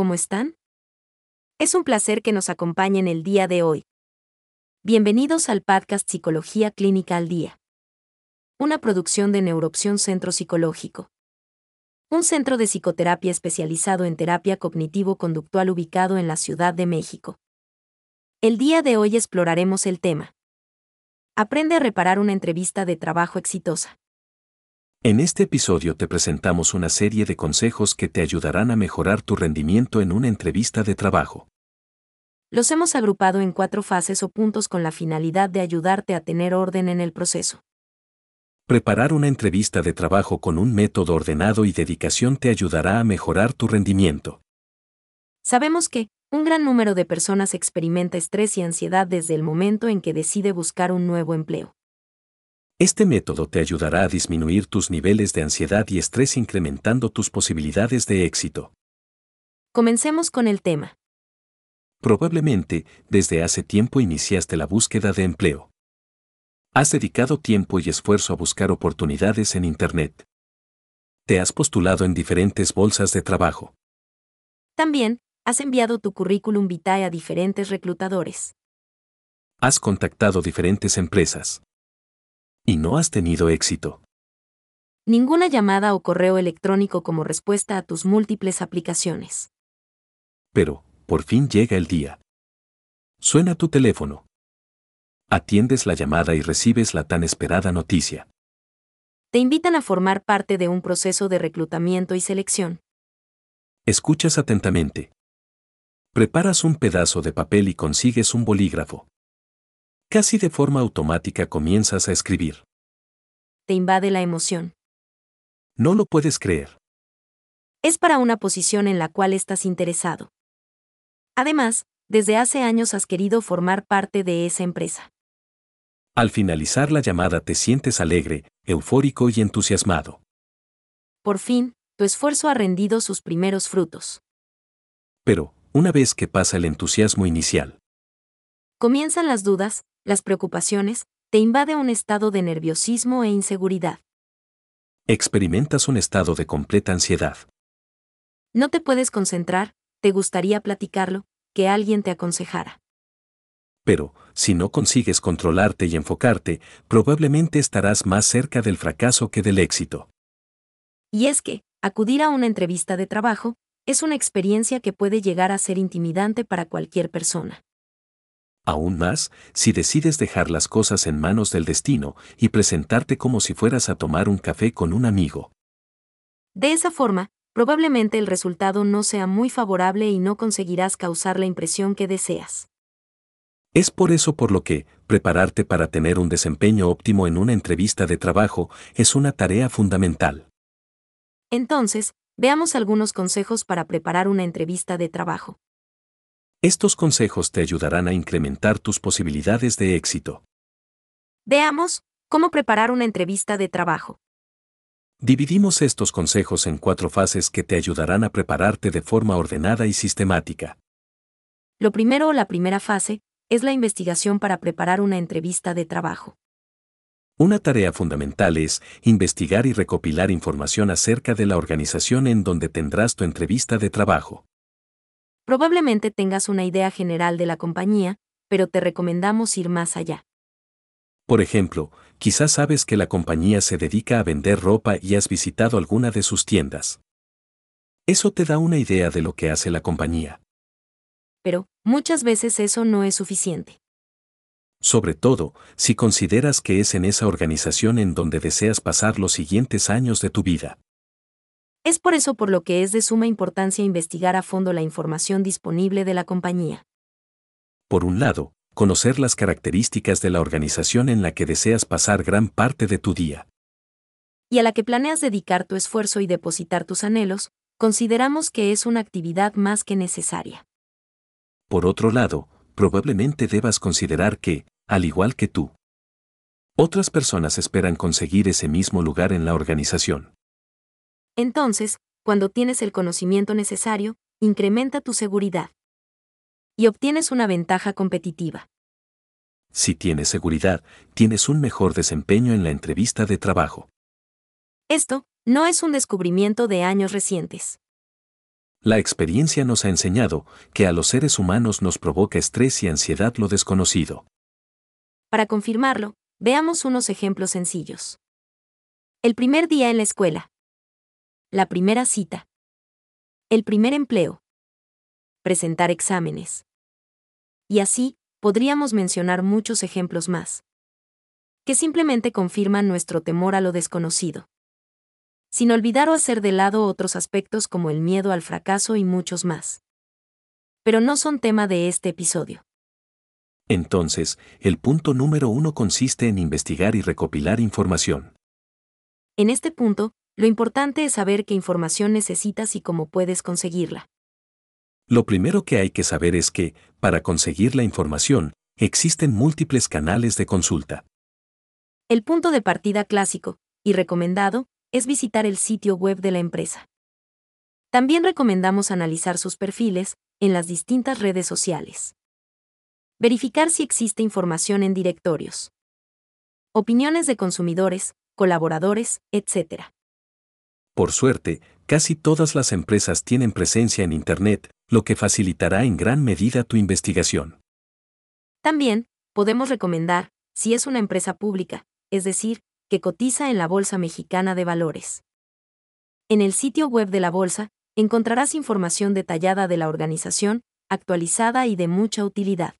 ¿cómo están? Es un placer que nos acompañen el día de hoy. Bienvenidos al podcast Psicología Clínica al Día. Una producción de Neuroopción Centro Psicológico. Un centro de psicoterapia especializado en terapia cognitivo-conductual ubicado en la Ciudad de México. El día de hoy exploraremos el tema. Aprende a reparar una entrevista de trabajo exitosa. En este episodio te presentamos una serie de consejos que te ayudarán a mejorar tu rendimiento en una entrevista de trabajo. Los hemos agrupado en cuatro fases o puntos con la finalidad de ayudarte a tener orden en el proceso. Preparar una entrevista de trabajo con un método ordenado y dedicación te ayudará a mejorar tu rendimiento. Sabemos que, un gran número de personas experimenta estrés y ansiedad desde el momento en que decide buscar un nuevo empleo. Este método te ayudará a disminuir tus niveles de ansiedad y estrés incrementando tus posibilidades de éxito. Comencemos con el tema. Probablemente, desde hace tiempo iniciaste la búsqueda de empleo. Has dedicado tiempo y esfuerzo a buscar oportunidades en Internet. Te has postulado en diferentes bolsas de trabajo. También, has enviado tu currículum vitae a diferentes reclutadores. Has contactado diferentes empresas y no has tenido éxito. Ninguna llamada o correo electrónico como respuesta a tus múltiples aplicaciones. Pero, por fin llega el día. Suena tu teléfono. Atiendes la llamada y recibes la tan esperada noticia. Te invitan a formar parte de un proceso de reclutamiento y selección. Escuchas atentamente. Preparas un pedazo de papel y consigues un bolígrafo. Casi de forma automática comienzas a escribir. Te invade la emoción. No lo puedes creer. Es para una posición en la cual estás interesado. Además, desde hace años has querido formar parte de esa empresa. Al finalizar la llamada te sientes alegre, eufórico y entusiasmado. Por fin, tu esfuerzo ha rendido sus primeros frutos. Pero, una vez que pasa el entusiasmo inicial, comienzan las dudas, las preocupaciones, te invade un estado de nerviosismo e inseguridad. Experimentas un estado de completa ansiedad. No te puedes concentrar, te gustaría platicarlo, que alguien te aconsejara. Pero, si no consigues controlarte y enfocarte, probablemente estarás más cerca del fracaso que del éxito. Y es que, acudir a una entrevista de trabajo, es una experiencia que puede llegar a ser intimidante para cualquier persona. Aún más, si decides dejar las cosas en manos del destino y presentarte como si fueras a tomar un café con un amigo. De esa forma, probablemente el resultado no sea muy favorable y no conseguirás causar la impresión que deseas. Es por eso por lo que, prepararte para tener un desempeño óptimo en una entrevista de trabajo es una tarea fundamental. Entonces, veamos algunos consejos para preparar una entrevista de trabajo. Estos consejos te ayudarán a incrementar tus posibilidades de éxito. Veamos, cómo preparar una entrevista de trabajo. Dividimos estos consejos en cuatro fases que te ayudarán a prepararte de forma ordenada y sistemática. Lo primero o la primera fase es la investigación para preparar una entrevista de trabajo. Una tarea fundamental es investigar y recopilar información acerca de la organización en donde tendrás tu entrevista de trabajo. Probablemente tengas una idea general de la compañía, pero te recomendamos ir más allá. Por ejemplo, quizás sabes que la compañía se dedica a vender ropa y has visitado alguna de sus tiendas. Eso te da una idea de lo que hace la compañía. Pero, muchas veces eso no es suficiente. Sobre todo, si consideras que es en esa organización en donde deseas pasar los siguientes años de tu vida. Es por eso por lo que es de suma importancia investigar a fondo la información disponible de la compañía. Por un lado, conocer las características de la organización en la que deseas pasar gran parte de tu día. Y a la que planeas dedicar tu esfuerzo y depositar tus anhelos, consideramos que es una actividad más que necesaria. Por otro lado, probablemente debas considerar que, al igual que tú, otras personas esperan conseguir ese mismo lugar en la organización. Entonces, cuando tienes el conocimiento necesario, incrementa tu seguridad. Y obtienes una ventaja competitiva. Si tienes seguridad, tienes un mejor desempeño en la entrevista de trabajo. Esto no es un descubrimiento de años recientes. La experiencia nos ha enseñado que a los seres humanos nos provoca estrés y ansiedad lo desconocido. Para confirmarlo, veamos unos ejemplos sencillos. El primer día en la escuela. La primera cita. El primer empleo. Presentar exámenes. Y así, podríamos mencionar muchos ejemplos más. Que simplemente confirman nuestro temor a lo desconocido sin olvidar o hacer de lado otros aspectos como el miedo al fracaso y muchos más. Pero no son tema de este episodio. Entonces, el punto número uno consiste en investigar y recopilar información. En este punto, lo importante es saber qué información necesitas y cómo puedes conseguirla. Lo primero que hay que saber es que, para conseguir la información, existen múltiples canales de consulta. El punto de partida clásico, y recomendado, es visitar el sitio web de la empresa. También recomendamos analizar sus perfiles en las distintas redes sociales. Verificar si existe información en directorios. Opiniones de consumidores, colaboradores, etc. Por suerte, casi todas las empresas tienen presencia en Internet, lo que facilitará en gran medida tu investigación. También, podemos recomendar, si es una empresa pública, es decir, que cotiza en la Bolsa Mexicana de Valores. En el sitio web de la Bolsa, encontrarás información detallada de la organización, actualizada y de mucha utilidad.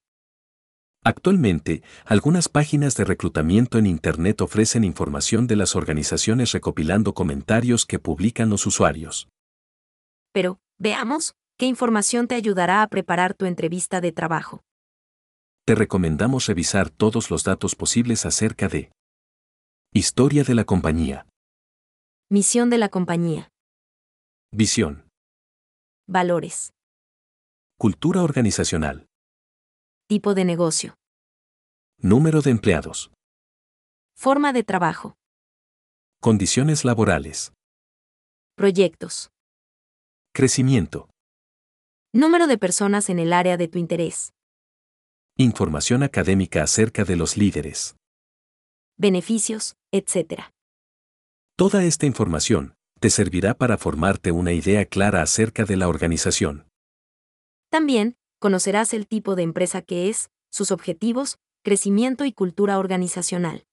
Actualmente, algunas páginas de reclutamiento en Internet ofrecen información de las organizaciones recopilando comentarios que publican los usuarios. Pero, veamos, ¿qué información te ayudará a preparar tu entrevista de trabajo? Te recomendamos revisar todos los datos posibles acerca de Historia de la compañía. Misión de la compañía. Visión. Valores. Cultura organizacional. Tipo de negocio. Número de empleados. Forma de trabajo. Condiciones laborales. Proyectos. Crecimiento. Número de personas en el área de tu interés. Información académica acerca de los líderes beneficios, etc. Toda esta información te servirá para formarte una idea clara acerca de la organización. También, conocerás el tipo de empresa que es, sus objetivos, crecimiento y cultura organizacional.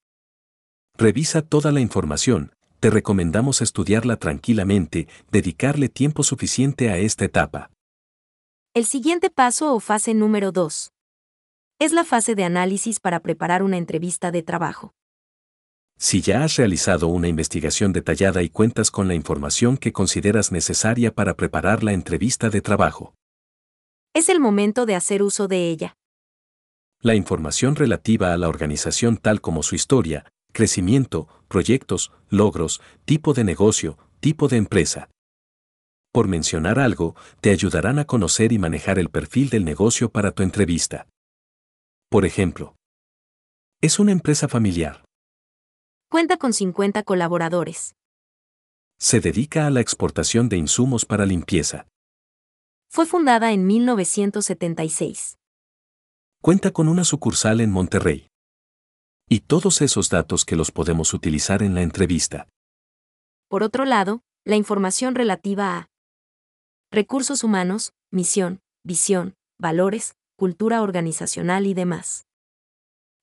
Revisa toda la información, te recomendamos estudiarla tranquilamente, dedicarle tiempo suficiente a esta etapa. El siguiente paso o fase número 2. Es la fase de análisis para preparar una entrevista de trabajo. Si ya has realizado una investigación detallada y cuentas con la información que consideras necesaria para preparar la entrevista de trabajo. Es el momento de hacer uso de ella. La información relativa a la organización tal como su historia, crecimiento, proyectos, logros, tipo de negocio, tipo de empresa. Por mencionar algo, te ayudarán a conocer y manejar el perfil del negocio para tu entrevista. Por ejemplo, es una empresa familiar. Cuenta con 50 colaboradores. Se dedica a la exportación de insumos para limpieza. Fue fundada en 1976. Cuenta con una sucursal en Monterrey. Y todos esos datos que los podemos utilizar en la entrevista. Por otro lado, la información relativa a recursos humanos, misión, visión, valores, cultura organizacional y demás.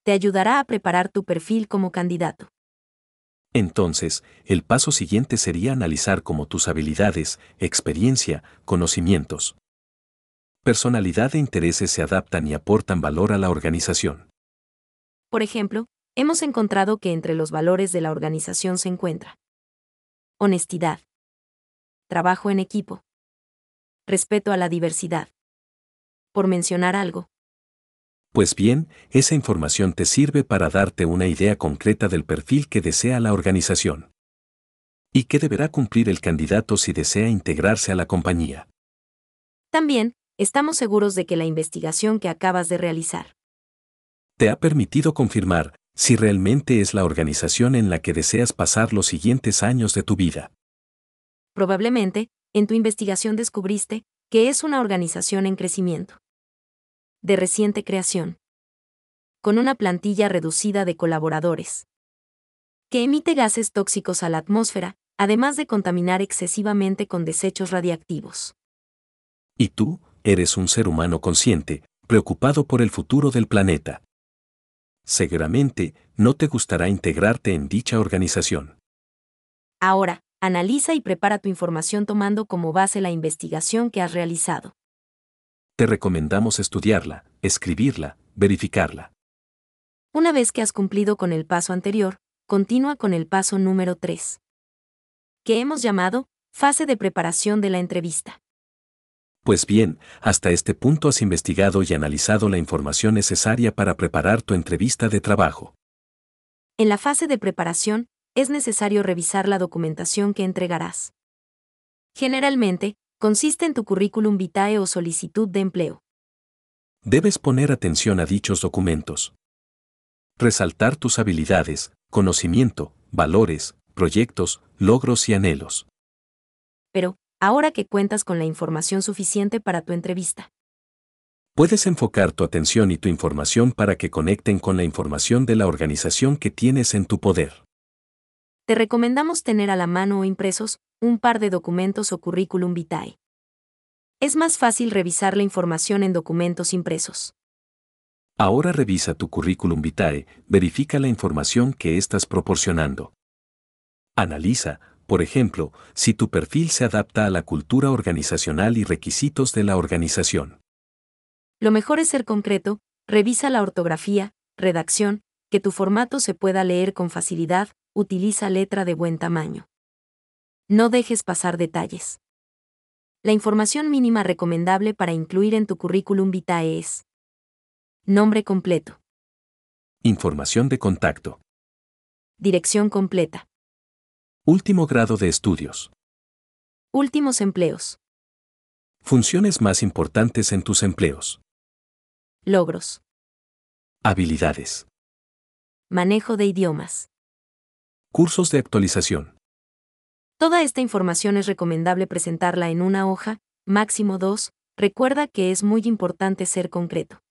Te ayudará a preparar tu perfil como candidato. Entonces, el paso siguiente sería analizar cómo tus habilidades, experiencia, conocimientos, personalidad e intereses se adaptan y aportan valor a la organización. Por ejemplo, hemos encontrado que entre los valores de la organización se encuentra honestidad, trabajo en equipo, respeto a la diversidad. Por mencionar algo. Pues bien, esa información te sirve para darte una idea concreta del perfil que desea la organización. Y que deberá cumplir el candidato si desea integrarse a la compañía. También, estamos seguros de que la investigación que acabas de realizar te ha permitido confirmar si realmente es la organización en la que deseas pasar los siguientes años de tu vida. Probablemente, en tu investigación descubriste que es una organización en crecimiento de reciente creación. Con una plantilla reducida de colaboradores. Que emite gases tóxicos a la atmósfera, además de contaminar excesivamente con desechos radiactivos. Y tú, eres un ser humano consciente, preocupado por el futuro del planeta. Seguramente, no te gustará integrarte en dicha organización. Ahora, analiza y prepara tu información tomando como base la investigación que has realizado. Te recomendamos estudiarla, escribirla, verificarla. Una vez que has cumplido con el paso anterior, continúa con el paso número 3, que hemos llamado fase de preparación de la entrevista. Pues bien, hasta este punto has investigado y analizado la información necesaria para preparar tu entrevista de trabajo. En la fase de preparación, es necesario revisar la documentación que entregarás. Generalmente, consiste en tu currículum vitae o solicitud de empleo. Debes poner atención a dichos documentos. Resaltar tus habilidades, conocimiento, valores, proyectos, logros y anhelos. Pero, ahora que cuentas con la información suficiente para tu entrevista. Puedes enfocar tu atención y tu información para que conecten con la información de la organización que tienes en tu poder. Te recomendamos tener a la mano o impresos un par de documentos o currículum vitae. Es más fácil revisar la información en documentos impresos. Ahora revisa tu currículum vitae, verifica la información que estás proporcionando. Analiza, por ejemplo, si tu perfil se adapta a la cultura organizacional y requisitos de la organización. Lo mejor es ser concreto, revisa la ortografía, redacción, que tu formato se pueda leer con facilidad, utiliza letra de buen tamaño. No dejes pasar detalles. La información mínima recomendable para incluir en tu currículum vitae es Nombre completo. Información de contacto. Dirección completa. Último grado de estudios. Últimos empleos. Funciones más importantes en tus empleos. Logros. Habilidades. Manejo de idiomas. Cursos de actualización. Toda esta información es recomendable presentarla en una hoja, máximo dos, recuerda que es muy importante ser concreto.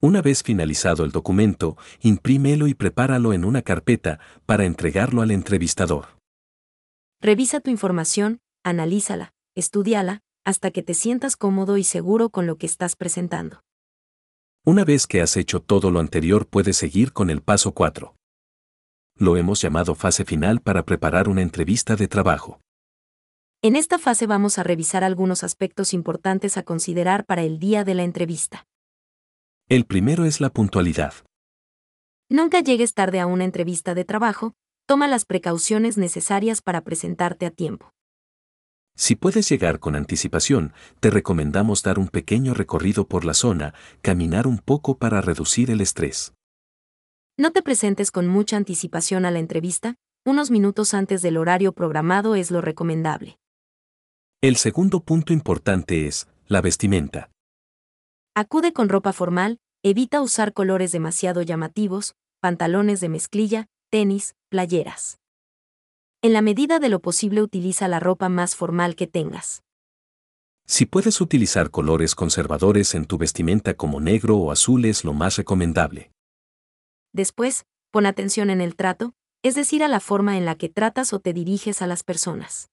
Una vez finalizado el documento, imprímelo y prepáralo en una carpeta para entregarlo al entrevistador. Revisa tu información, analízala, estudiala, hasta que te sientas cómodo y seguro con lo que estás presentando. Una vez que has hecho todo lo anterior puedes seguir con el paso 4 lo hemos llamado fase final para preparar una entrevista de trabajo. En esta fase vamos a revisar algunos aspectos importantes a considerar para el día de la entrevista. El primero es la puntualidad. Nunca llegues tarde a una entrevista de trabajo, toma las precauciones necesarias para presentarte a tiempo. Si puedes llegar con anticipación, te recomendamos dar un pequeño recorrido por la zona, caminar un poco para reducir el estrés. No te presentes con mucha anticipación a la entrevista, unos minutos antes del horario programado es lo recomendable. El segundo punto importante es la vestimenta. Acude con ropa formal, evita usar colores demasiado llamativos, pantalones de mezclilla, tenis, playeras. En la medida de lo posible utiliza la ropa más formal que tengas. Si puedes utilizar colores conservadores en tu vestimenta como negro o azul es lo más recomendable. Después, pon atención en el trato, es decir, a la forma en la que tratas o te diriges a las personas.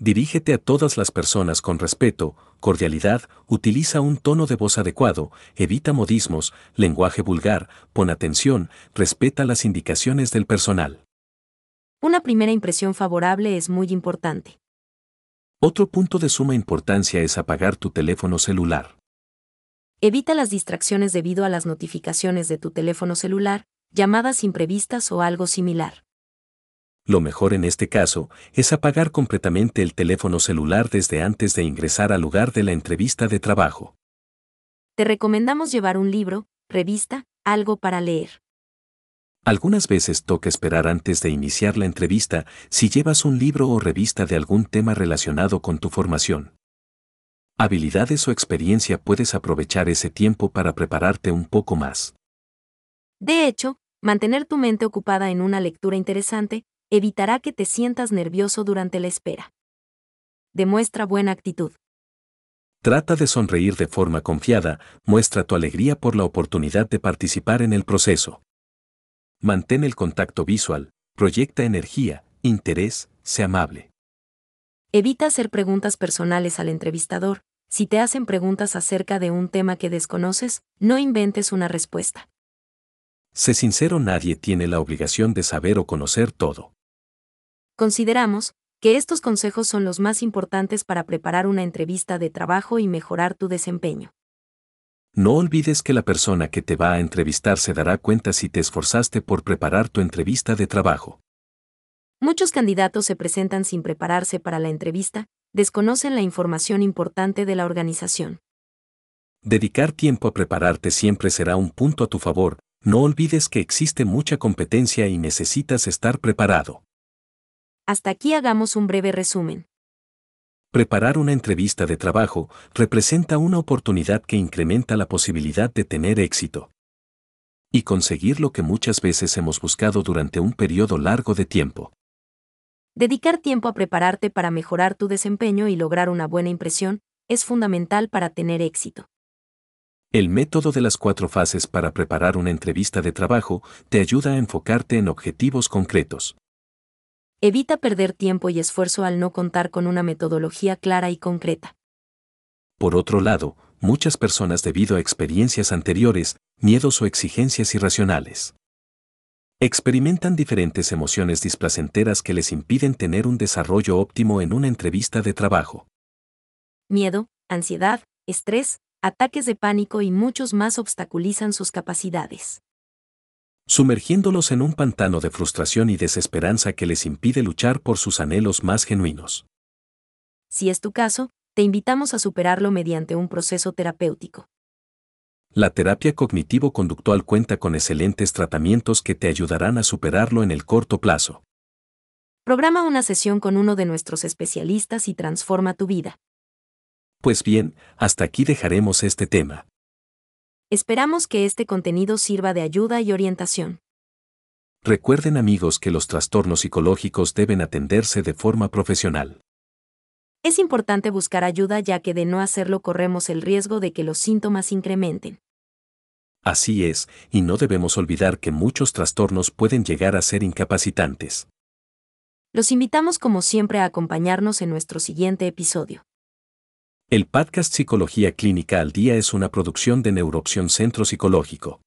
Dirígete a todas las personas con respeto, cordialidad, utiliza un tono de voz adecuado, evita modismos, lenguaje vulgar, pon atención, respeta las indicaciones del personal. Una primera impresión favorable es muy importante. Otro punto de suma importancia es apagar tu teléfono celular. Evita las distracciones debido a las notificaciones de tu teléfono celular, llamadas imprevistas o algo similar. Lo mejor en este caso es apagar completamente el teléfono celular desde antes de ingresar al lugar de la entrevista de trabajo. Te recomendamos llevar un libro, revista, algo para leer. Algunas veces toca esperar antes de iniciar la entrevista si llevas un libro o revista de algún tema relacionado con tu formación habilidades o experiencia puedes aprovechar ese tiempo para prepararte un poco más. De hecho, mantener tu mente ocupada en una lectura interesante evitará que te sientas nervioso durante la espera. Demuestra buena actitud. Trata de sonreír de forma confiada, muestra tu alegría por la oportunidad de participar en el proceso. Mantén el contacto visual, proyecta energía, interés, sé amable. Evita hacer preguntas personales al entrevistador, Si te hacen preguntas acerca de un tema que desconoces, no inventes una respuesta. Sé sincero, nadie tiene la obligación de saber o conocer todo. Consideramos que estos consejos son los más importantes para preparar una entrevista de trabajo y mejorar tu desempeño. No olvides que la persona que te va a entrevistar se dará cuenta si te esforzaste por preparar tu entrevista de trabajo. Muchos candidatos se presentan sin prepararse para la entrevista, desconocen la información importante de la organización. Dedicar tiempo a prepararte siempre será un punto a tu favor, no olvides que existe mucha competencia y necesitas estar preparado. Hasta aquí hagamos un breve resumen. Preparar una entrevista de trabajo representa una oportunidad que incrementa la posibilidad de tener éxito. Y conseguir lo que muchas veces hemos buscado durante un periodo largo de tiempo. Dedicar tiempo a prepararte para mejorar tu desempeño y lograr una buena impresión es fundamental para tener éxito. El método de las cuatro fases para preparar una entrevista de trabajo te ayuda a enfocarte en objetivos concretos. Evita perder tiempo y esfuerzo al no contar con una metodología clara y concreta. Por otro lado, muchas personas debido a experiencias anteriores, miedos o exigencias irracionales, experimentan diferentes emociones displacenteras que les impiden tener un desarrollo óptimo en una entrevista de trabajo. Miedo, ansiedad, estrés, ataques de pánico y muchos más obstaculizan sus capacidades. Sumergiéndolos en un pantano de frustración y desesperanza que les impide luchar por sus anhelos más genuinos. Si es tu caso, te invitamos a superarlo mediante un proceso terapéutico. La terapia cognitivo-conductual cuenta con excelentes tratamientos que te ayudarán a superarlo en el corto plazo. Programa una sesión con uno de nuestros especialistas y transforma tu vida. Pues bien, hasta aquí dejaremos este tema. Esperamos que este contenido sirva de ayuda y orientación. Recuerden amigos que los trastornos psicológicos deben atenderse de forma profesional. Es importante buscar ayuda ya que de no hacerlo corremos el riesgo de que los síntomas incrementen. Así es, y no debemos olvidar que muchos trastornos pueden llegar a ser incapacitantes. Los invitamos como siempre a acompañarnos en nuestro siguiente episodio. El podcast Psicología Clínica al Día es una producción de Neuroopción Centro Psicológico.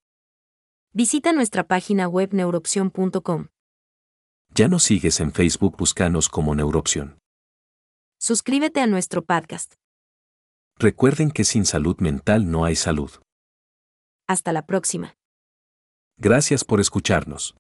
Visita nuestra página web neuroopción.com. Ya nos sigues en Facebook, búscanos como Neuroopción. Suscríbete a nuestro podcast. Recuerden que sin salud mental no hay salud. Hasta la próxima. Gracias por escucharnos.